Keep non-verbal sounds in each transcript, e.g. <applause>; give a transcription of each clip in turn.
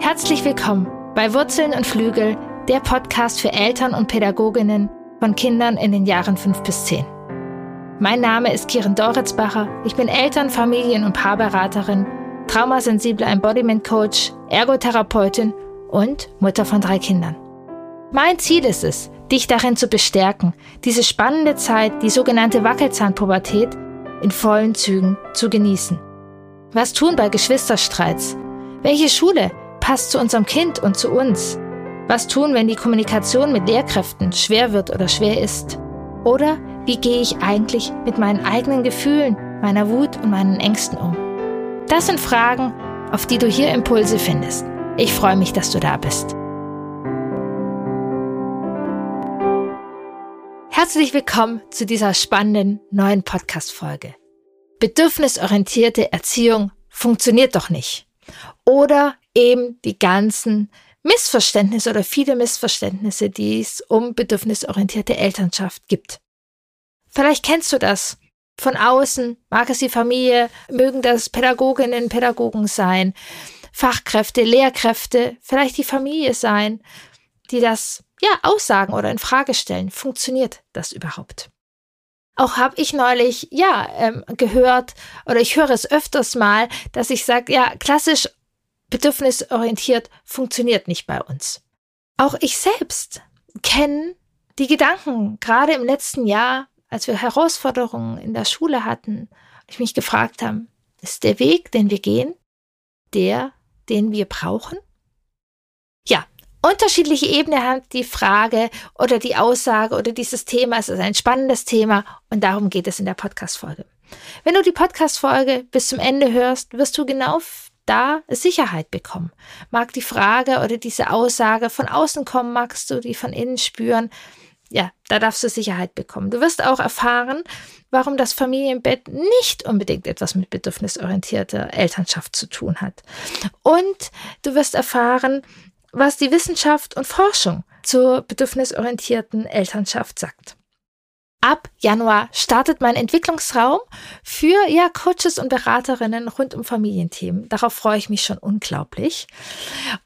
Herzlich willkommen bei Wurzeln und Flügel, der Podcast für Eltern und Pädagoginnen von Kindern in den Jahren 5 bis 10. Mein Name ist Kiran Doritzbacher. Ich bin Eltern-, Familien- und Paarberaterin, traumasensible Embodiment Coach, Ergotherapeutin und Mutter von drei Kindern. Mein Ziel ist es, dich darin zu bestärken, diese spannende Zeit, die sogenannte Wackelzahnpubertät, in vollen Zügen zu genießen. Was tun bei Geschwisterstreits? Welche Schule passt zu unserem Kind und zu uns? Was tun, wenn die Kommunikation mit Lehrkräften schwer wird oder schwer ist? Oder wie gehe ich eigentlich mit meinen eigenen Gefühlen, meiner Wut und meinen Ängsten um? Das sind Fragen, auf die du hier Impulse findest. Ich freue mich, dass du da bist. Herzlich willkommen zu dieser spannenden neuen Podcast-Folge. Bedürfnisorientierte Erziehung funktioniert doch nicht. Oder eben die ganzen Missverständnisse oder viele Missverständnisse, die es um bedürfnisorientierte Elternschaft gibt. Vielleicht kennst du das. Von außen mag es die Familie, mögen das Pädagoginnen, Pädagogen sein, Fachkräfte, Lehrkräfte, vielleicht die Familie sein, die das ja aussagen oder in Frage stellen. Funktioniert das überhaupt? Auch habe ich neulich ja ähm, gehört oder ich höre es öfters mal, dass ich sage, ja klassisch bedürfnisorientiert funktioniert nicht bei uns. Auch ich selbst kenne die Gedanken, gerade im letzten Jahr, als wir Herausforderungen in der Schule hatten, ich mich gefragt habe, ist der Weg, den wir gehen, der, den wir brauchen? Ja, unterschiedliche Ebenen hat die Frage oder die Aussage oder dieses Thema. Es ist ein spannendes Thema und darum geht es in der Podcast-Folge. Wenn du die Podcast-Folge bis zum Ende hörst, wirst du genau da Sicherheit bekommen. Mag die Frage oder diese Aussage von außen kommen, magst du die von innen spüren? Ja, da darfst du Sicherheit bekommen. Du wirst auch erfahren, warum das Familienbett nicht unbedingt etwas mit bedürfnisorientierter Elternschaft zu tun hat. Und du wirst erfahren, was die Wissenschaft und Forschung zur bedürfnisorientierten Elternschaft sagt. Ab Januar startet mein Entwicklungsraum für ja Coaches und Beraterinnen rund um Familienthemen. Darauf freue ich mich schon unglaublich.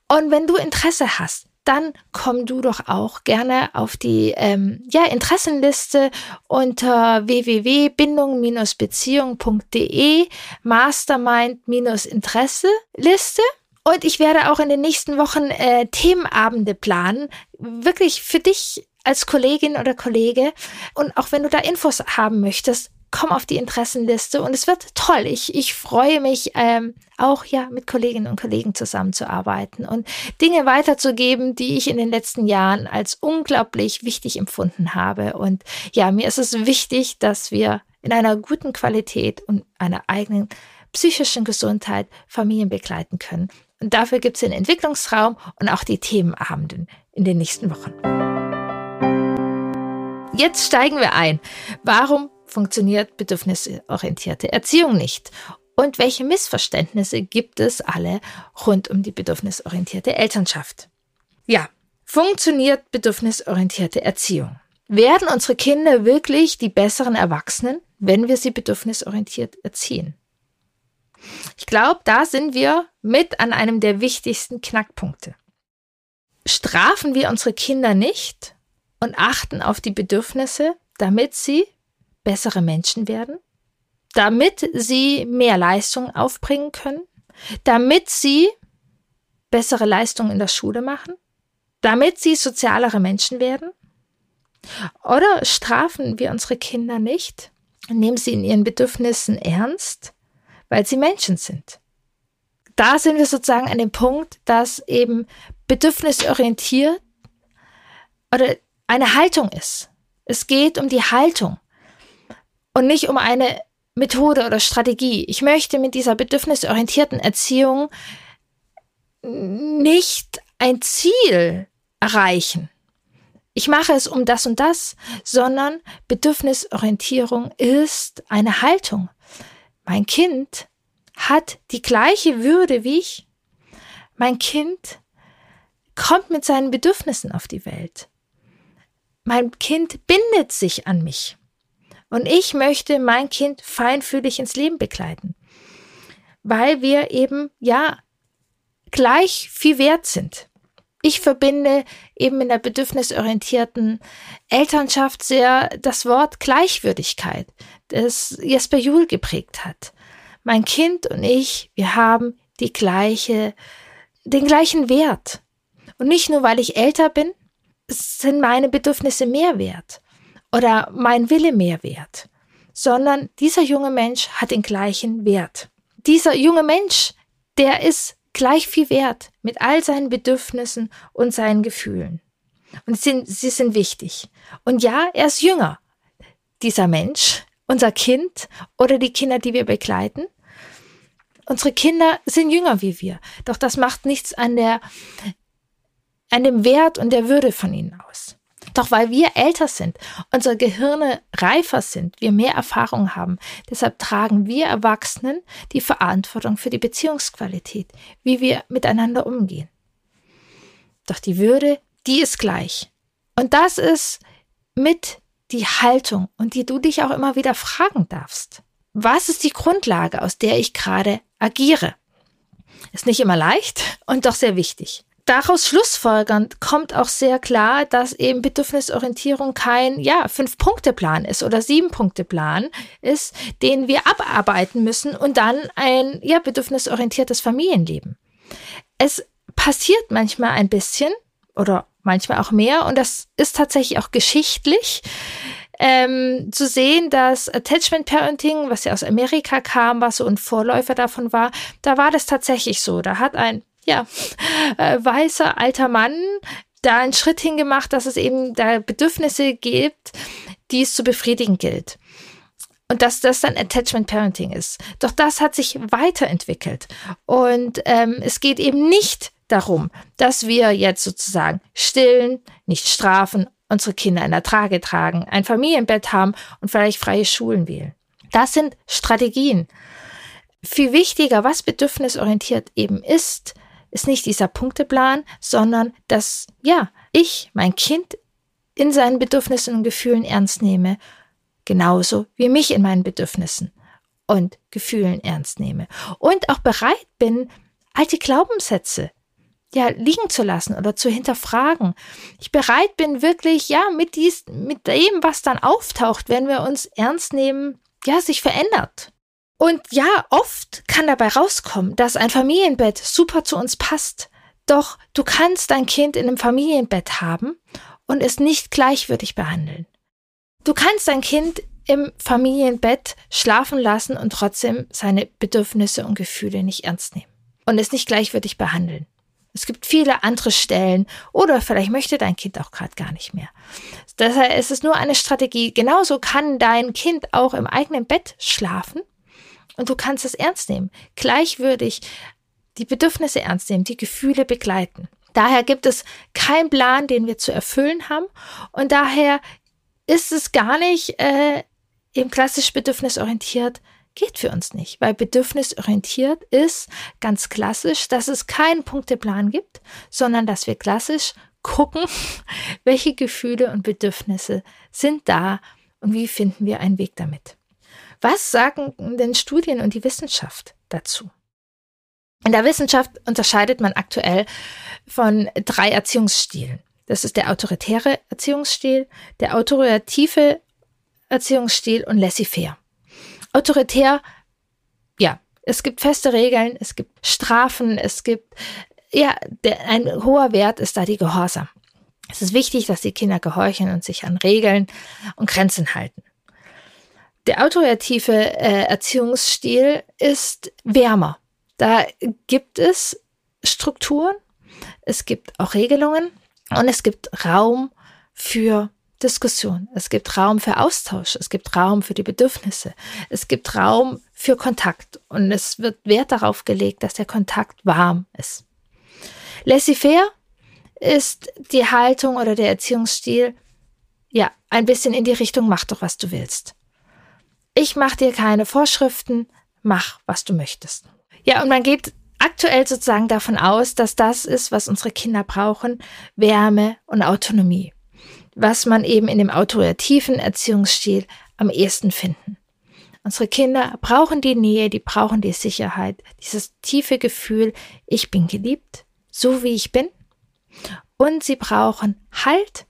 Und wenn du Interesse hast, dann komm du doch auch gerne auf die ähm, ja, Interessenliste unter www.bindung-beziehung.de Mastermind-Interesse-Liste. Und ich werde auch in den nächsten Wochen äh, Themenabende planen, wirklich für dich als Kollegin oder Kollege. Und auch wenn du da Infos haben möchtest, komm auf die Interessenliste und es wird toll. Ich, ich freue mich ähm, auch ja mit Kolleginnen und Kollegen zusammenzuarbeiten und Dinge weiterzugeben, die ich in den letzten Jahren als unglaublich wichtig empfunden habe. Und ja, mir ist es wichtig, dass wir in einer guten Qualität und einer eigenen psychischen Gesundheit Familien begleiten können. Und dafür gibt es den Entwicklungsraum und auch die Themenabenden in den nächsten Wochen. Jetzt steigen wir ein. Warum funktioniert bedürfnisorientierte Erziehung nicht? Und welche Missverständnisse gibt es alle rund um die bedürfnisorientierte Elternschaft? Ja, funktioniert bedürfnisorientierte Erziehung? Werden unsere Kinder wirklich die besseren Erwachsenen, wenn wir sie bedürfnisorientiert erziehen? Ich glaube, da sind wir mit an einem der wichtigsten Knackpunkte. Strafen wir unsere Kinder nicht, und achten auf die Bedürfnisse, damit sie bessere Menschen werden, damit sie mehr Leistung aufbringen können, damit sie bessere Leistungen in der Schule machen, damit sie sozialere Menschen werden? Oder strafen wir unsere Kinder nicht, nehmen sie in ihren Bedürfnissen ernst, weil sie Menschen sind? Da sind wir sozusagen an dem Punkt, dass eben bedürfnisorientiert oder eine Haltung ist. Es geht um die Haltung und nicht um eine Methode oder Strategie. Ich möchte mit dieser bedürfnisorientierten Erziehung nicht ein Ziel erreichen. Ich mache es um das und das, sondern Bedürfnisorientierung ist eine Haltung. Mein Kind hat die gleiche Würde wie ich. Mein Kind kommt mit seinen Bedürfnissen auf die Welt mein Kind bindet sich an mich. Und ich möchte mein Kind feinfühlig ins Leben begleiten. Weil wir eben, ja, gleich viel wert sind. Ich verbinde eben in der bedürfnisorientierten Elternschaft sehr das Wort Gleichwürdigkeit, das Jesper Juhl geprägt hat. Mein Kind und ich, wir haben die gleiche, den gleichen Wert. Und nicht nur, weil ich älter bin, sind meine Bedürfnisse mehr wert oder mein Wille mehr wert, sondern dieser junge Mensch hat den gleichen Wert. Dieser junge Mensch, der ist gleich viel wert mit all seinen Bedürfnissen und seinen Gefühlen. Und sind, sie sind wichtig. Und ja, er ist jünger. Dieser Mensch, unser Kind oder die Kinder, die wir begleiten. Unsere Kinder sind jünger wie wir. Doch das macht nichts an der, an dem Wert und der Würde von ihnen aus. Doch weil wir älter sind, unsere Gehirne reifer sind, wir mehr Erfahrung haben, deshalb tragen wir Erwachsenen die Verantwortung für die Beziehungsqualität, wie wir miteinander umgehen. Doch die Würde, die ist gleich. Und das ist mit die Haltung und die du dich auch immer wieder fragen darfst. Was ist die Grundlage, aus der ich gerade agiere? Ist nicht immer leicht und doch sehr wichtig daraus schlussfolgernd kommt auch sehr klar, dass eben Bedürfnisorientierung kein, ja, Fünf-Punkte-Plan ist oder Sieben-Punkte-Plan ist, den wir abarbeiten müssen und dann ein, ja, bedürfnisorientiertes Familienleben. Es passiert manchmal ein bisschen oder manchmal auch mehr und das ist tatsächlich auch geschichtlich. Ähm, zu sehen, dass Attachment Parenting, was ja aus Amerika kam, was so ein Vorläufer davon war, da war das tatsächlich so. Da hat ein ja, äh, weißer alter Mann da einen Schritt hingemacht, dass es eben da Bedürfnisse gibt, die es zu befriedigen gilt. Und dass das dann Attachment Parenting ist. Doch das hat sich weiterentwickelt. Und ähm, es geht eben nicht darum, dass wir jetzt sozusagen stillen, nicht strafen, unsere Kinder in der Trage tragen, ein Familienbett haben und vielleicht freie Schulen wählen. Das sind Strategien. Viel wichtiger, was bedürfnisorientiert eben ist, ist nicht dieser Punkteplan, sondern dass, ja, ich mein Kind in seinen Bedürfnissen und Gefühlen ernst nehme, genauso wie mich in meinen Bedürfnissen und Gefühlen ernst nehme und auch bereit bin, alte Glaubenssätze ja liegen zu lassen oder zu hinterfragen. Ich bereit bin wirklich ja mit dies mit dem was dann auftaucht, wenn wir uns ernst nehmen, ja, sich verändert. Und ja, oft kann dabei rauskommen, dass ein Familienbett super zu uns passt. Doch du kannst dein Kind in einem Familienbett haben und es nicht gleichwürdig behandeln. Du kannst dein Kind im Familienbett schlafen lassen und trotzdem seine Bedürfnisse und Gefühle nicht ernst nehmen und es nicht gleichwürdig behandeln. Es gibt viele andere Stellen oder vielleicht möchte dein Kind auch gerade gar nicht mehr. Deshalb ist es nur eine Strategie. Genauso kann dein Kind auch im eigenen Bett schlafen und du kannst es ernst nehmen, gleichwürdig die Bedürfnisse ernst nehmen, die Gefühle begleiten. Daher gibt es keinen Plan, den wir zu erfüllen haben. Und daher ist es gar nicht äh, eben klassisch bedürfnisorientiert, geht für uns nicht, weil bedürfnisorientiert ist ganz klassisch, dass es keinen Punkteplan gibt, sondern dass wir klassisch gucken, <laughs> welche Gefühle und Bedürfnisse sind da und wie finden wir einen Weg damit. Was sagen denn Studien und die Wissenschaft dazu? In der Wissenschaft unterscheidet man aktuell von drei Erziehungsstilen. Das ist der autoritäre Erziehungsstil, der autoritative Erziehungsstil und laissez-faire. Autoritär, ja, es gibt feste Regeln, es gibt Strafen, es gibt, ja, der, ein hoher Wert ist da die Gehorsam. Es ist wichtig, dass die Kinder gehorchen und sich an Regeln und Grenzen halten. Der autoritative äh, Erziehungsstil ist wärmer. Da gibt es Strukturen, es gibt auch Regelungen und es gibt Raum für Diskussion. Es gibt Raum für Austausch. Es gibt Raum für die Bedürfnisse. Es gibt Raum für Kontakt. Und es wird Wert darauf gelegt, dass der Kontakt warm ist. Laissez-faire ist die Haltung oder der Erziehungsstil, ja, ein bisschen in die Richtung, mach doch, was du willst. Ich mache dir keine Vorschriften, mach, was du möchtest. Ja, und man geht aktuell sozusagen davon aus, dass das ist, was unsere Kinder brauchen, Wärme und Autonomie, was man eben in dem autorativen Erziehungsstil am ehesten finden. Unsere Kinder brauchen die Nähe, die brauchen die Sicherheit, dieses tiefe Gefühl, ich bin geliebt, so wie ich bin. Und sie brauchen Halt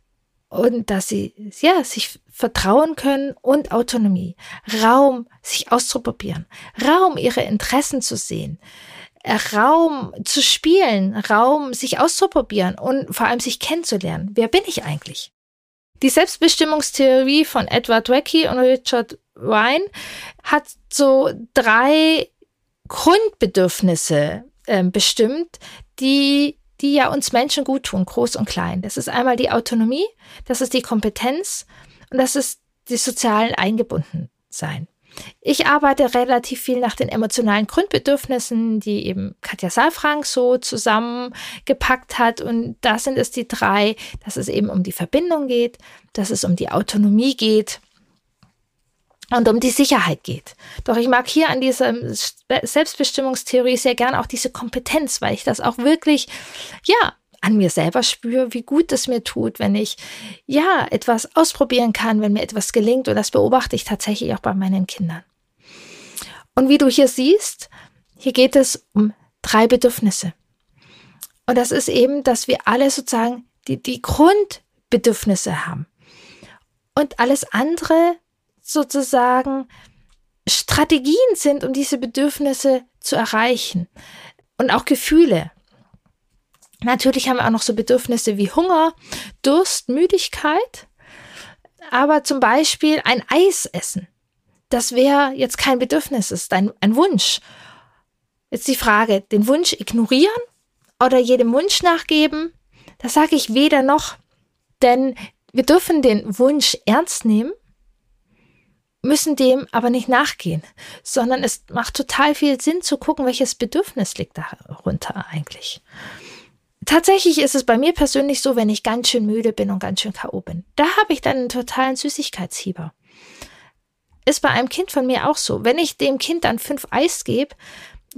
und dass sie ja sich vertrauen können und Autonomie, Raum, sich auszuprobieren, Raum, ihre Interessen zu sehen, Raum zu spielen, Raum, sich auszuprobieren und vor allem sich kennenzulernen. Wer bin ich eigentlich? Die Selbstbestimmungstheorie von Edward Wecky und Richard Wine hat so drei Grundbedürfnisse äh, bestimmt, die die ja uns Menschen gut tun, groß und klein. Das ist einmal die Autonomie, das ist die Kompetenz und das ist die sozialen Eingebundensein. Ich arbeite relativ viel nach den emotionalen Grundbedürfnissen, die eben Katja Saalfrank so zusammengepackt hat. Und da sind es die drei, dass es eben um die Verbindung geht, dass es um die Autonomie geht und um die Sicherheit geht. Doch ich mag hier an dieser Selbstbestimmungstheorie sehr gern auch diese Kompetenz, weil ich das auch wirklich, ja, an mir selber spüre, wie gut es mir tut, wenn ich ja etwas ausprobieren kann, wenn mir etwas gelingt. Und das beobachte ich tatsächlich auch bei meinen Kindern. Und wie du hier siehst, hier geht es um drei Bedürfnisse. Und das ist eben, dass wir alle sozusagen die, die Grundbedürfnisse haben. Und alles andere sozusagen Strategien sind, um diese Bedürfnisse zu erreichen. Und auch Gefühle. Natürlich haben wir auch noch so Bedürfnisse wie Hunger, Durst, Müdigkeit. Aber zum Beispiel ein Eis essen, das wäre jetzt kein Bedürfnis, ist ein, ein Wunsch. Jetzt die Frage, den Wunsch ignorieren oder jedem Wunsch nachgeben? Das sage ich weder noch. Denn wir dürfen den Wunsch ernst nehmen, müssen dem aber nicht nachgehen, sondern es macht total viel Sinn zu gucken, welches Bedürfnis liegt darunter eigentlich. Tatsächlich ist es bei mir persönlich so, wenn ich ganz schön müde bin und ganz schön K.O. bin. Da habe ich dann einen totalen Süßigkeitshieber. Ist bei einem Kind von mir auch so. Wenn ich dem Kind dann fünf Eis gebe,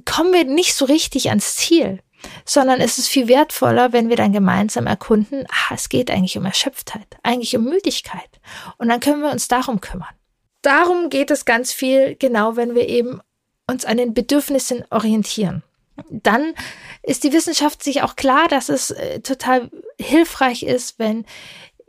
kommen wir nicht so richtig ans Ziel, sondern es ist viel wertvoller, wenn wir dann gemeinsam erkunden, ah, es geht eigentlich um Erschöpftheit, eigentlich um Müdigkeit. Und dann können wir uns darum kümmern. Darum geht es ganz viel, genau wenn wir eben uns an den Bedürfnissen orientieren dann ist die Wissenschaft sich auch klar, dass es äh, total hilfreich ist, wenn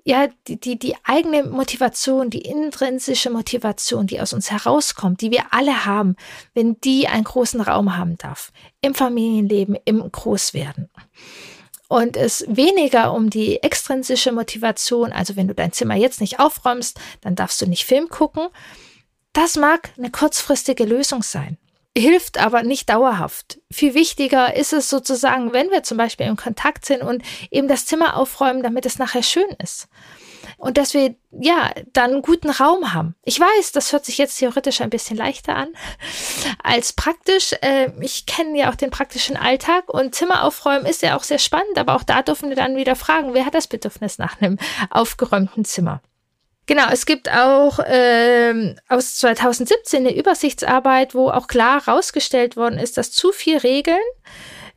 ja, die, die, die eigene Motivation, die intrinsische Motivation, die aus uns herauskommt, die wir alle haben, wenn die einen großen Raum haben darf. Im Familienleben, im Großwerden. Und es weniger um die extrinsische Motivation, also wenn du dein Zimmer jetzt nicht aufräumst, dann darfst du nicht Film gucken. Das mag eine kurzfristige Lösung sein hilft aber nicht dauerhaft. Viel wichtiger ist es sozusagen, wenn wir zum Beispiel im Kontakt sind und eben das Zimmer aufräumen, damit es nachher schön ist. Und dass wir ja dann einen guten Raum haben. Ich weiß, das hört sich jetzt theoretisch ein bisschen leichter an als praktisch. Äh, ich kenne ja auch den praktischen Alltag und Zimmer aufräumen ist ja auch sehr spannend, aber auch da dürfen wir dann wieder fragen, wer hat das Bedürfnis nach einem aufgeräumten Zimmer? Genau, es gibt auch ähm, aus 2017 eine Übersichtsarbeit, wo auch klar herausgestellt worden ist, dass zu viel Regeln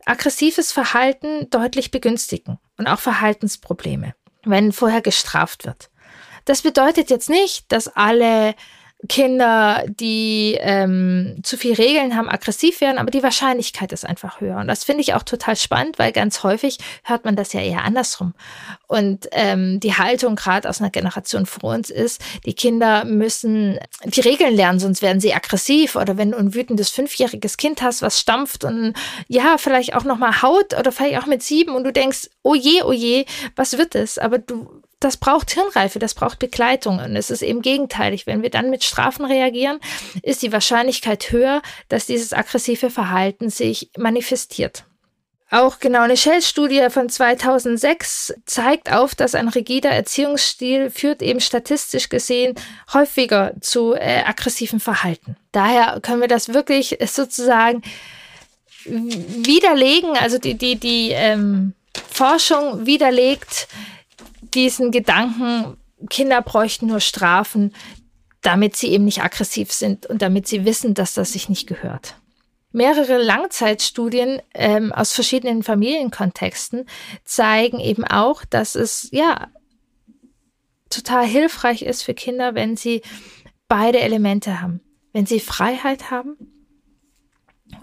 aggressives Verhalten deutlich begünstigen und auch Verhaltensprobleme, wenn vorher gestraft wird. Das bedeutet jetzt nicht, dass alle Kinder, die ähm, zu viel Regeln haben, aggressiv werden, aber die Wahrscheinlichkeit ist einfach höher. Und das finde ich auch total spannend, weil ganz häufig hört man das ja eher andersrum. Und ähm, die Haltung gerade aus einer Generation vor uns ist, die Kinder müssen die Regeln lernen, sonst werden sie aggressiv. Oder wenn du ein wütendes fünfjähriges Kind hast, was stampft und ja, vielleicht auch nochmal haut oder vielleicht auch mit sieben und du denkst, oh je, oh je, was wird es? Aber du das braucht Hirnreife, das braucht Begleitung. Und es ist eben gegenteilig. Wenn wir dann mit Strafen reagieren, ist die Wahrscheinlichkeit höher, dass dieses aggressive Verhalten sich manifestiert. Auch genau eine Shell-Studie von 2006 zeigt auf, dass ein rigider Erziehungsstil führt eben statistisch gesehen häufiger zu äh, aggressiven Verhalten. Daher können wir das wirklich sozusagen widerlegen, also die, die, die ähm, Forschung widerlegt, diesen Gedanken, Kinder bräuchten nur Strafen, damit sie eben nicht aggressiv sind und damit sie wissen, dass das sich nicht gehört. Mehrere Langzeitstudien ähm, aus verschiedenen Familienkontexten zeigen eben auch, dass es ja total hilfreich ist für Kinder, wenn sie beide Elemente haben. wenn sie Freiheit haben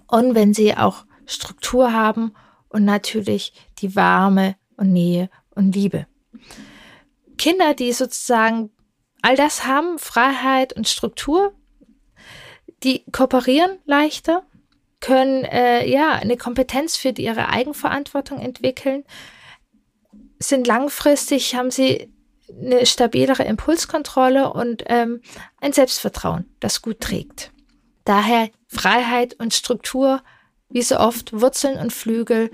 und wenn sie auch Struktur haben und natürlich die Warme und Nähe und Liebe. Kinder, die sozusagen all das haben, Freiheit und Struktur, die kooperieren leichter, können äh, ja eine Kompetenz für ihre Eigenverantwortung entwickeln, sind langfristig, haben sie eine stabilere Impulskontrolle und ähm, ein Selbstvertrauen, das gut trägt. Daher Freiheit und Struktur, wie so oft Wurzeln und Flügel,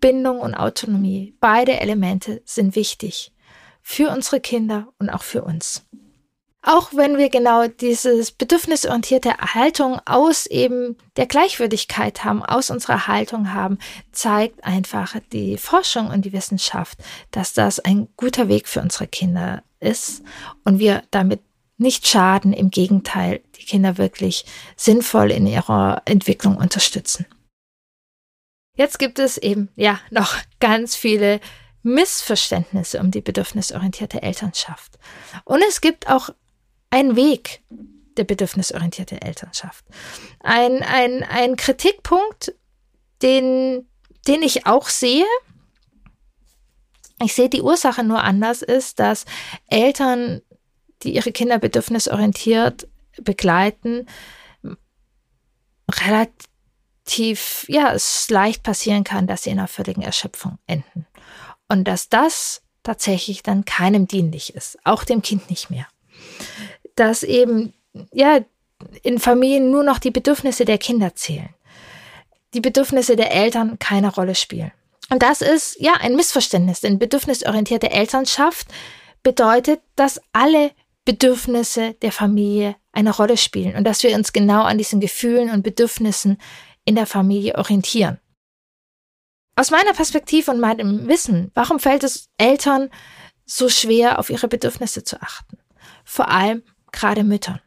Bindung und Autonomie. Beide Elemente sind wichtig für unsere Kinder und auch für uns. Auch wenn wir genau dieses bedürfnisorientierte Haltung aus eben der Gleichwürdigkeit haben, aus unserer Haltung haben, zeigt einfach die Forschung und die Wissenschaft, dass das ein guter Weg für unsere Kinder ist und wir damit nicht schaden, im Gegenteil, die Kinder wirklich sinnvoll in ihrer Entwicklung unterstützen. Jetzt gibt es eben, ja, noch <laughs> ganz viele Missverständnisse um die bedürfnisorientierte Elternschaft. Und es gibt auch einen Weg der bedürfnisorientierten Elternschaft. Ein, ein, ein Kritikpunkt, den, den ich auch sehe, ich sehe die Ursache nur anders, ist, dass Eltern, die ihre Kinder bedürfnisorientiert begleiten, relativ, ja, es leicht passieren kann, dass sie in einer völligen Erschöpfung enden. Und dass das tatsächlich dann keinem dienlich ist, auch dem Kind nicht mehr. Dass eben, ja, in Familien nur noch die Bedürfnisse der Kinder zählen. Die Bedürfnisse der Eltern keine Rolle spielen. Und das ist, ja, ein Missverständnis, denn bedürfnisorientierte Elternschaft bedeutet, dass alle Bedürfnisse der Familie eine Rolle spielen und dass wir uns genau an diesen Gefühlen und Bedürfnissen in der Familie orientieren. Aus meiner Perspektive und meinem Wissen, warum fällt es Eltern so schwer, auf ihre Bedürfnisse zu achten? Vor allem gerade Müttern.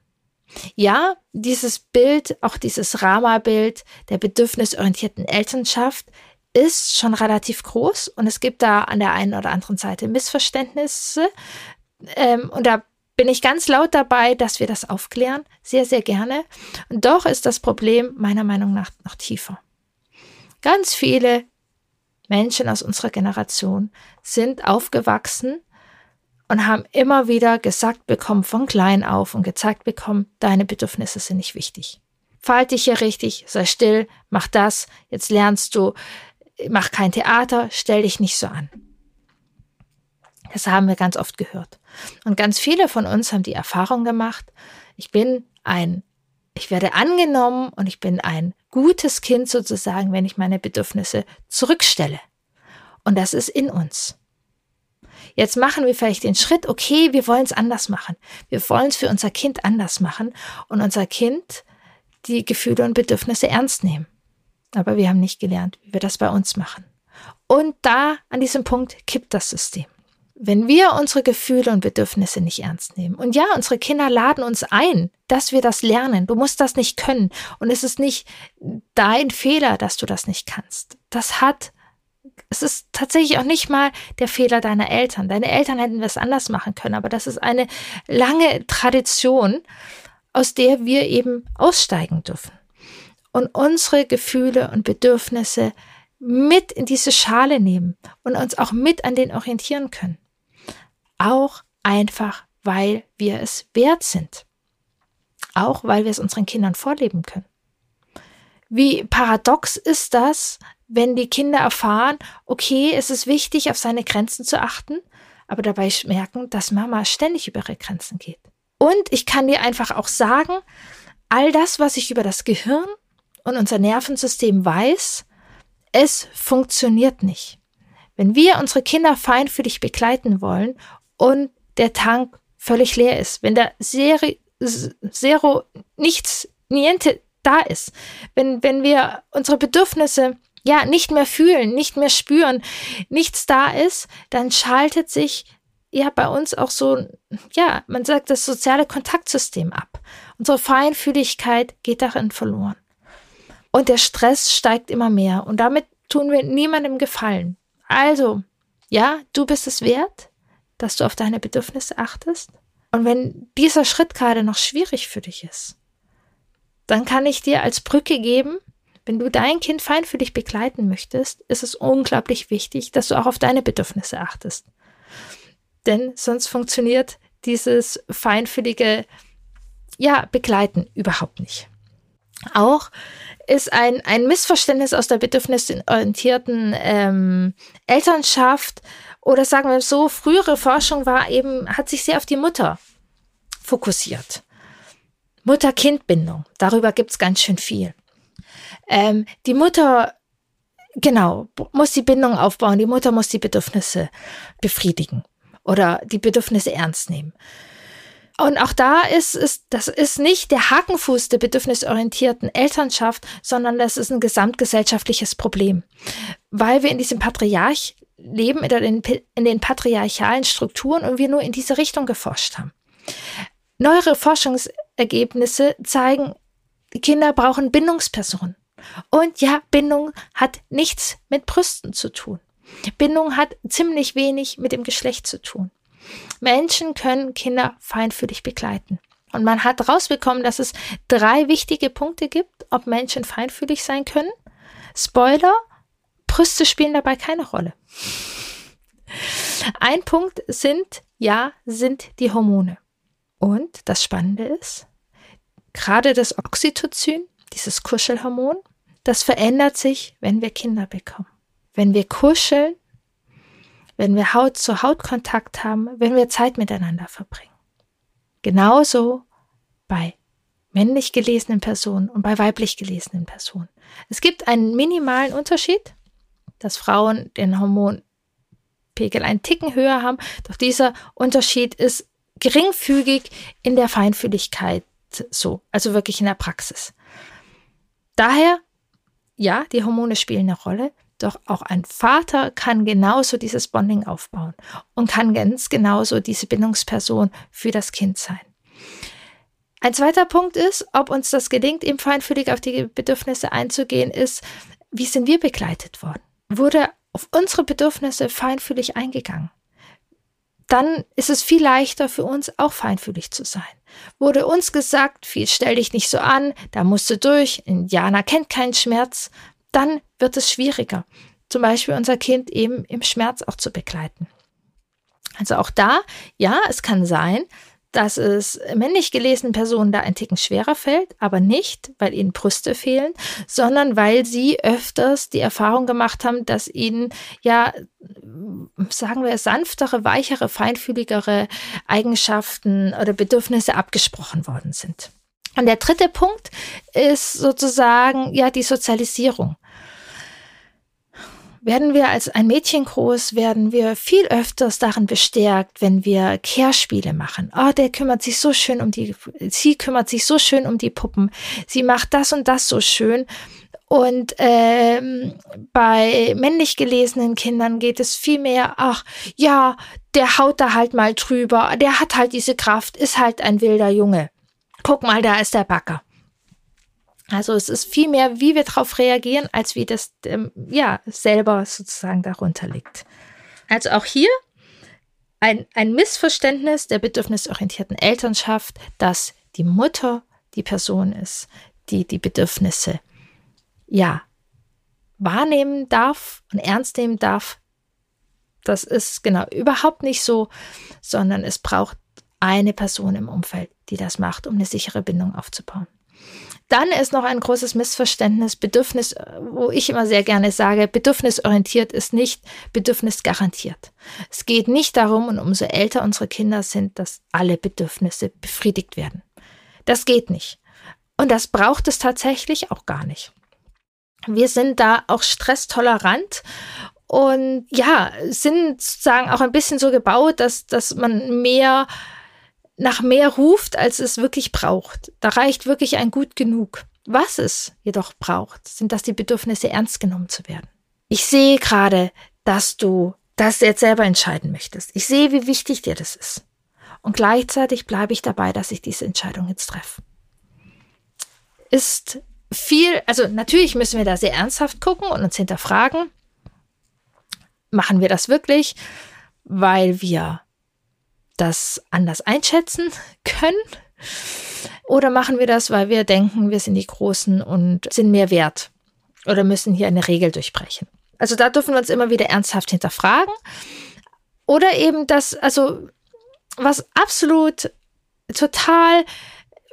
Ja, dieses Bild, auch dieses Rama-Bild der bedürfnisorientierten Elternschaft ist schon relativ groß und es gibt da an der einen oder anderen Seite Missverständnisse. Ähm, und da bin ich ganz laut dabei, dass wir das aufklären, sehr, sehr gerne. Und doch ist das Problem meiner Meinung nach noch tiefer. Ganz viele Menschen aus unserer Generation sind aufgewachsen und haben immer wieder gesagt bekommen, von klein auf und gezeigt bekommen, deine Bedürfnisse sind nicht wichtig. Verhalte dich hier richtig, sei still, mach das, jetzt lernst du, mach kein Theater, stell dich nicht so an. Das haben wir ganz oft gehört. Und ganz viele von uns haben die Erfahrung gemacht, ich bin ein, ich werde angenommen und ich bin ein gutes Kind sozusagen, wenn ich meine Bedürfnisse zurückstelle. Und das ist in uns. Jetzt machen wir vielleicht den Schritt, okay, wir wollen es anders machen. Wir wollen es für unser Kind anders machen und unser Kind die Gefühle und Bedürfnisse ernst nehmen. Aber wir haben nicht gelernt, wie wir das bei uns machen. Und da, an diesem Punkt, kippt das System. Wenn wir unsere Gefühle und Bedürfnisse nicht ernst nehmen. Und ja, unsere Kinder laden uns ein, dass wir das lernen. Du musst das nicht können. Und es ist nicht dein Fehler, dass du das nicht kannst. Das hat, es ist tatsächlich auch nicht mal der Fehler deiner Eltern. Deine Eltern hätten das anders machen können. Aber das ist eine lange Tradition, aus der wir eben aussteigen dürfen. Und unsere Gefühle und Bedürfnisse mit in diese Schale nehmen und uns auch mit an den orientieren können auch einfach, weil wir es wert sind. Auch weil wir es unseren Kindern vorleben können. Wie paradox ist das, wenn die Kinder erfahren, okay, es ist wichtig, auf seine Grenzen zu achten, aber dabei merken, dass Mama ständig über ihre Grenzen geht. Und ich kann dir einfach auch sagen, all das, was ich über das Gehirn und unser Nervensystem weiß, es funktioniert nicht. Wenn wir unsere Kinder feinfühlig begleiten wollen und der Tank völlig leer ist, wenn da Seri Zero nichts, niente da ist, wenn, wenn wir unsere Bedürfnisse ja nicht mehr fühlen, nicht mehr spüren, nichts da ist, dann schaltet sich ja bei uns auch so, ja, man sagt das soziale Kontaktsystem ab. Unsere Feinfühligkeit geht darin verloren. Und der Stress steigt immer mehr und damit tun wir niemandem Gefallen. Also, ja, du bist es wert, dass du auf deine Bedürfnisse achtest? Und wenn dieser Schritt gerade noch schwierig für dich ist, dann kann ich dir als Brücke geben, wenn du dein Kind feinfühlig begleiten möchtest, ist es unglaublich wichtig, dass du auch auf deine Bedürfnisse achtest. Denn sonst funktioniert dieses feinfühlige ja, Begleiten überhaupt nicht. Auch ist ein, ein Missverständnis aus der bedürfnisorientierten ähm, Elternschaft oder sagen wir so, frühere Forschung war eben, hat sich sehr auf die Mutter fokussiert. Mutter-Kind-Bindung, darüber gibt's ganz schön viel. Ähm, die Mutter, genau, muss die Bindung aufbauen, die Mutter muss die Bedürfnisse befriedigen oder die Bedürfnisse ernst nehmen. Und auch da ist, ist, das ist nicht der Hakenfuß der bedürfnisorientierten Elternschaft, sondern das ist ein gesamtgesellschaftliches Problem. Weil wir in diesem Patriarch leben, in den, in den patriarchalen Strukturen und wir nur in diese Richtung geforscht haben. Neuere Forschungsergebnisse zeigen, Kinder brauchen Bindungspersonen. Und ja, Bindung hat nichts mit Brüsten zu tun. Bindung hat ziemlich wenig mit dem Geschlecht zu tun. Menschen können Kinder feinfühlig begleiten. Und man hat rausbekommen, dass es drei wichtige Punkte gibt, ob Menschen feinfühlig sein können. Spoiler, Brüste spielen dabei keine Rolle. Ein Punkt sind, ja, sind die Hormone. Und das Spannende ist, gerade das Oxytocin, dieses Kuschelhormon, das verändert sich, wenn wir Kinder bekommen. Wenn wir kuscheln, wenn wir Haut zu Haut Kontakt haben, wenn wir Zeit miteinander verbringen. Genauso bei männlich gelesenen Personen und bei weiblich gelesenen Personen. Es gibt einen minimalen Unterschied, dass Frauen den Hormonpegel einen Ticken höher haben, doch dieser Unterschied ist geringfügig in der Feinfühligkeit so, also wirklich in der Praxis. Daher, ja, die Hormone spielen eine Rolle, doch auch ein Vater kann genauso dieses Bonding aufbauen und kann ganz genauso diese Bindungsperson für das Kind sein. Ein zweiter Punkt ist, ob uns das gelingt, eben feinfühlig auf die Bedürfnisse einzugehen, ist, wie sind wir begleitet worden? Wurde auf unsere Bedürfnisse feinfühlig eingegangen? Dann ist es viel leichter für uns auch feinfühlig zu sein. Wurde uns gesagt, viel stell dich nicht so an, da musst du durch, Indianer kennt keinen Schmerz, dann wird es schwieriger, zum Beispiel unser Kind eben im Schmerz auch zu begleiten. Also auch da, ja, es kann sein, dass es männlich gelesenen Personen da ein Ticken schwerer fällt, aber nicht, weil ihnen Brüste fehlen, sondern weil sie öfters die Erfahrung gemacht haben, dass ihnen ja, sagen wir, sanftere, weichere, feinfühligere Eigenschaften oder Bedürfnisse abgesprochen worden sind. Und der dritte Punkt ist sozusagen ja die Sozialisierung. Werden wir als ein Mädchen groß, werden wir viel öfters darin bestärkt, wenn wir Kehrspiele machen. Oh, der kümmert sich so schön um die, sie kümmert sich so schön um die Puppen. Sie macht das und das so schön. Und ähm, bei männlich gelesenen Kindern geht es viel mehr, ach ja, der haut da halt mal drüber, der hat halt diese Kraft, ist halt ein wilder Junge guck mal, da ist der Backer. Also es ist viel mehr, wie wir darauf reagieren, als wie das ähm, ja selber sozusagen darunter liegt. Also auch hier ein, ein Missverständnis der bedürfnisorientierten Elternschaft, dass die Mutter die Person ist, die die Bedürfnisse ja wahrnehmen darf und ernst nehmen darf. Das ist genau überhaupt nicht so, sondern es braucht eine Person im Umfeld, die das macht, um eine sichere Bindung aufzubauen. Dann ist noch ein großes Missverständnis, Bedürfnis, wo ich immer sehr gerne sage, bedürfnisorientiert ist nicht bedürfnisgarantiert. Es geht nicht darum, und umso älter unsere Kinder sind, dass alle Bedürfnisse befriedigt werden. Das geht nicht. Und das braucht es tatsächlich auch gar nicht. Wir sind da auch stresstolerant und ja, sind sozusagen auch ein bisschen so gebaut, dass, dass man mehr nach mehr ruft, als es wirklich braucht. Da reicht wirklich ein gut genug. Was es jedoch braucht, sind das die Bedürfnisse ernst genommen zu werden. Ich sehe gerade, dass du das jetzt selber entscheiden möchtest. Ich sehe, wie wichtig dir das ist. Und gleichzeitig bleibe ich dabei, dass ich diese Entscheidung jetzt treffe. Ist viel, also natürlich müssen wir da sehr ernsthaft gucken und uns hinterfragen, machen wir das wirklich, weil wir das anders einschätzen <laughs> können? Oder machen wir das, weil wir denken, wir sind die Großen und sind mehr wert oder müssen hier eine Regel durchbrechen? Also da dürfen wir uns immer wieder ernsthaft hinterfragen. Oder eben das, also was absolut total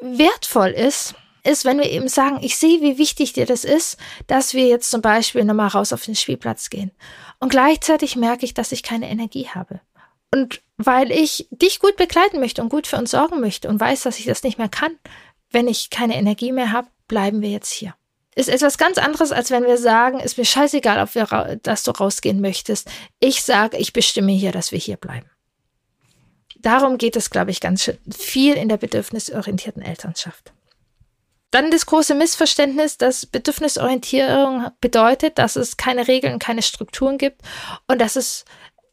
wertvoll ist, ist, wenn wir eben sagen, ich sehe, wie wichtig dir das ist, dass wir jetzt zum Beispiel nochmal raus auf den Spielplatz gehen. Und gleichzeitig merke ich, dass ich keine Energie habe. Und weil ich dich gut begleiten möchte und gut für uns sorgen möchte und weiß, dass ich das nicht mehr kann, wenn ich keine Energie mehr habe, bleiben wir jetzt hier. Ist etwas ganz anderes, als wenn wir sagen, ist mir scheißegal, ob wir, dass du rausgehen möchtest. Ich sage, ich bestimme hier, dass wir hier bleiben. Darum geht es, glaube ich, ganz viel in der bedürfnisorientierten Elternschaft. Dann das große Missverständnis, dass Bedürfnisorientierung bedeutet, dass es keine Regeln, keine Strukturen gibt und dass es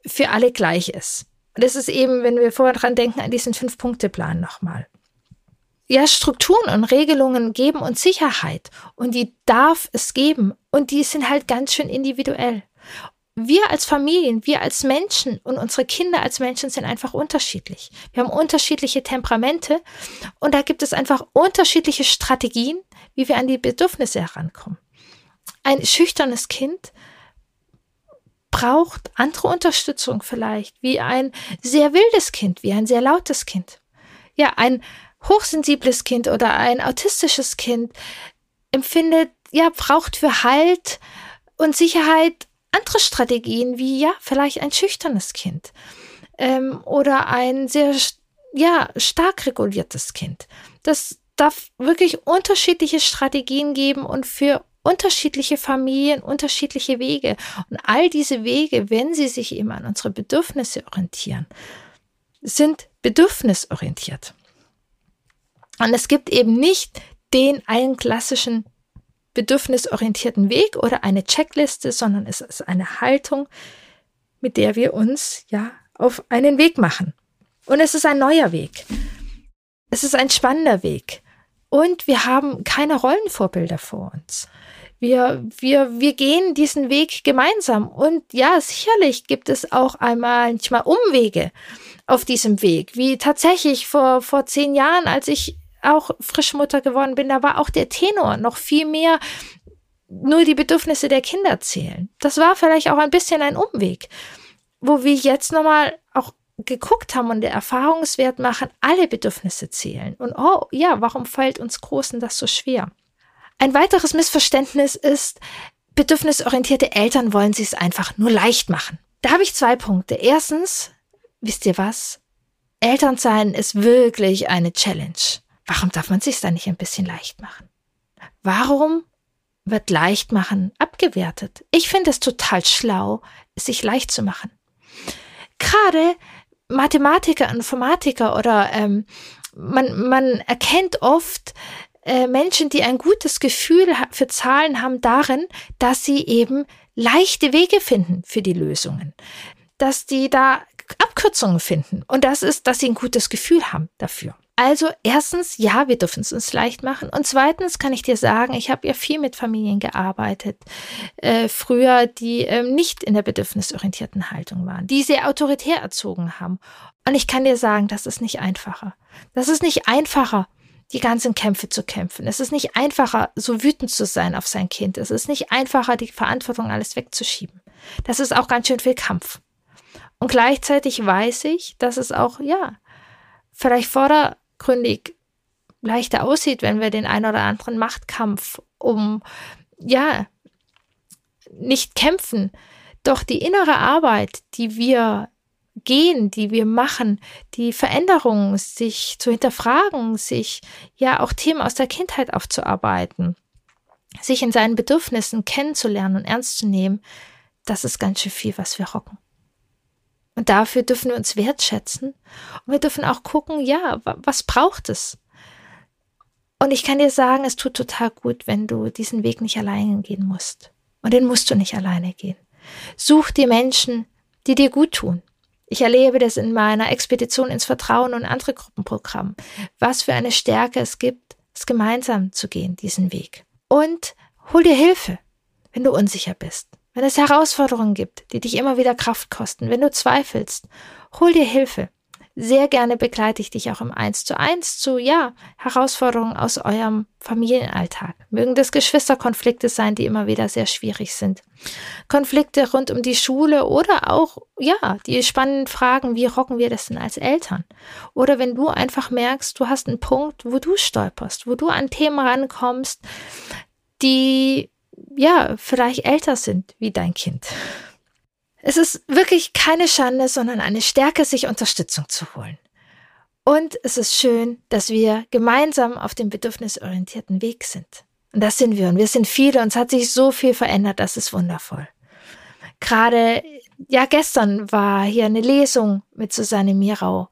für alle gleich ist. Das ist eben, wenn wir vorher dran denken, an diesen Fünf-Punkte-Plan nochmal. Ja, Strukturen und Regelungen geben uns Sicherheit und die darf es geben und die sind halt ganz schön individuell. Wir als Familien, wir als Menschen und unsere Kinder als Menschen sind einfach unterschiedlich. Wir haben unterschiedliche Temperamente und da gibt es einfach unterschiedliche Strategien, wie wir an die Bedürfnisse herankommen. Ein schüchternes Kind braucht andere Unterstützung vielleicht, wie ein sehr wildes Kind, wie ein sehr lautes Kind. Ja, ein hochsensibles Kind oder ein autistisches Kind empfindet, ja, braucht für Halt und Sicherheit andere Strategien, wie ja, vielleicht ein schüchternes Kind ähm, oder ein sehr, ja, stark reguliertes Kind. Das darf wirklich unterschiedliche Strategien geben und für unterschiedliche Familien, unterschiedliche Wege. Und all diese Wege, wenn sie sich eben an unsere Bedürfnisse orientieren, sind bedürfnisorientiert. Und es gibt eben nicht den einen klassischen bedürfnisorientierten Weg oder eine Checkliste, sondern es ist eine Haltung, mit der wir uns ja auf einen Weg machen. Und es ist ein neuer Weg. Es ist ein spannender Weg. Und wir haben keine Rollenvorbilder vor uns. Wir, wir, wir gehen diesen Weg gemeinsam. Und ja, sicherlich gibt es auch einmal manchmal Umwege auf diesem Weg. Wie tatsächlich vor, vor zehn Jahren, als ich auch Frischmutter geworden bin, da war auch der Tenor noch viel mehr nur die Bedürfnisse der Kinder zählen. Das war vielleicht auch ein bisschen ein Umweg, wo wir jetzt nochmal auch geguckt haben und der Erfahrungswert machen, alle Bedürfnisse zählen. Und oh ja, warum fällt uns Großen das so schwer? Ein weiteres Missverständnis ist, bedürfnisorientierte Eltern wollen sie es einfach nur leicht machen. Da habe ich zwei Punkte. Erstens, wisst ihr was? Elternsein ist wirklich eine Challenge. Warum darf man sich da nicht ein bisschen leicht machen? Warum wird leicht machen abgewertet? Ich finde es total schlau, es sich leicht zu machen. Gerade Mathematiker, Informatiker oder ähm, man, man erkennt oft äh, Menschen, die ein gutes Gefühl für Zahlen haben, darin, dass sie eben leichte Wege finden für die Lösungen, dass die da Abkürzungen finden und das ist, dass sie ein gutes Gefühl haben dafür. Also erstens, ja, wir dürfen es uns leicht machen. Und zweitens kann ich dir sagen, ich habe ja viel mit Familien gearbeitet, äh, früher, die äh, nicht in der bedürfnisorientierten Haltung waren, die sehr autoritär erzogen haben. Und ich kann dir sagen, das ist nicht einfacher. Das ist nicht einfacher, die ganzen Kämpfe zu kämpfen. Es ist nicht einfacher, so wütend zu sein auf sein Kind. Es ist nicht einfacher, die Verantwortung alles wegzuschieben. Das ist auch ganz schön viel Kampf. Und gleichzeitig weiß ich, dass es auch, ja, vielleicht vorder vordergründig leichter aussieht, wenn wir den ein oder anderen Machtkampf um, ja, nicht kämpfen. Doch die innere Arbeit, die wir gehen, die wir machen, die Veränderungen, sich zu hinterfragen, sich ja auch Themen aus der Kindheit aufzuarbeiten, sich in seinen Bedürfnissen kennenzulernen und ernst zu nehmen, das ist ganz schön viel, was wir rocken. Und dafür dürfen wir uns wertschätzen. Und wir dürfen auch gucken, ja, was braucht es? Und ich kann dir sagen, es tut total gut, wenn du diesen Weg nicht alleine gehen musst. Und den musst du nicht alleine gehen. Such dir Menschen, die dir gut tun. Ich erlebe das in meiner Expedition ins Vertrauen und andere Gruppenprogramme. Was für eine Stärke es gibt, es gemeinsam zu gehen, diesen Weg. Und hol dir Hilfe, wenn du unsicher bist. Wenn es Herausforderungen gibt, die dich immer wieder Kraft kosten, wenn du zweifelst, hol dir Hilfe. Sehr gerne begleite ich dich auch im Eins zu eins zu, ja, Herausforderungen aus eurem Familienalltag. Mögen das Geschwisterkonflikte sein, die immer wieder sehr schwierig sind. Konflikte rund um die Schule oder auch, ja, die spannenden Fragen, wie rocken wir das denn als Eltern? Oder wenn du einfach merkst, du hast einen Punkt, wo du stolperst, wo du an Themen rankommst, die, ja, vielleicht älter sind wie dein Kind. Es ist wirklich keine Schande, sondern eine Stärke, sich Unterstützung zu holen. Und es ist schön, dass wir gemeinsam auf dem bedürfnisorientierten Weg sind. Und das sind wir. Und wir sind viele. Und es hat sich so viel verändert. Das ist wundervoll. Gerade, ja, gestern war hier eine Lesung mit Susanne Mirau.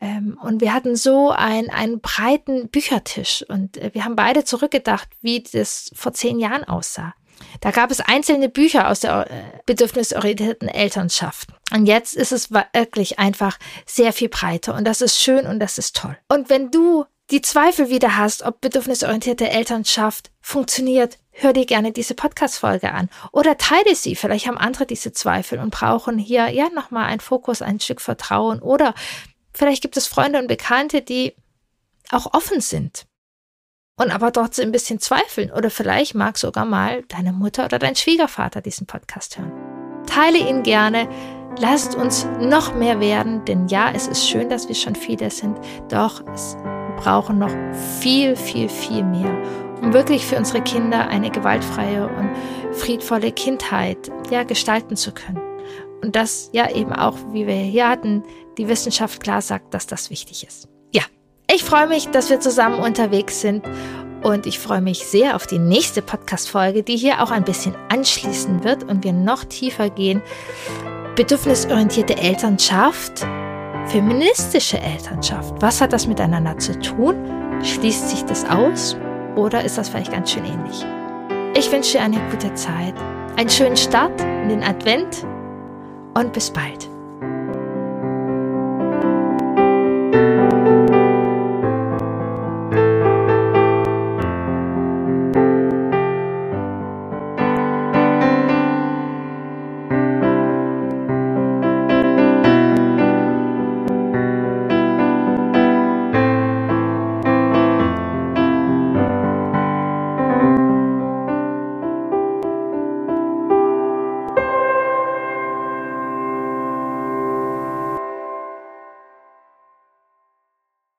Ähm, und wir hatten so ein, einen breiten Büchertisch. Und äh, wir haben beide zurückgedacht, wie das vor zehn Jahren aussah. Da gab es einzelne Bücher aus der äh, bedürfnisorientierten Elternschaft. Und jetzt ist es wirklich einfach sehr viel breiter und das ist schön und das ist toll. Und wenn du die Zweifel wieder hast, ob bedürfnisorientierte Elternschaft funktioniert, hör dir gerne diese Podcast-Folge an oder teile sie. Vielleicht haben andere diese Zweifel und brauchen hier ja nochmal einen Fokus, ein Stück Vertrauen oder vielleicht gibt es Freunde und Bekannte, die auch offen sind und aber trotzdem ein bisschen zweifeln. Oder vielleicht mag sogar mal deine Mutter oder dein Schwiegervater diesen Podcast hören. Teile ihn gerne. Lasst uns noch mehr werden, denn ja, es ist schön, dass wir schon viele sind, doch es brauchen noch viel, viel, viel mehr, um wirklich für unsere Kinder eine gewaltfreie und friedvolle Kindheit ja gestalten zu können. Und das ja eben auch, wie wir hier hatten, die Wissenschaft klar sagt, dass das wichtig ist. Ich freue mich, dass wir zusammen unterwegs sind und ich freue mich sehr auf die nächste Podcast-Folge, die hier auch ein bisschen anschließen wird und wir noch tiefer gehen. Bedürfnisorientierte Elternschaft, feministische Elternschaft. Was hat das miteinander zu tun? Schließt sich das aus oder ist das vielleicht ganz schön ähnlich? Ich wünsche dir eine gute Zeit, einen schönen Start in den Advent und bis bald.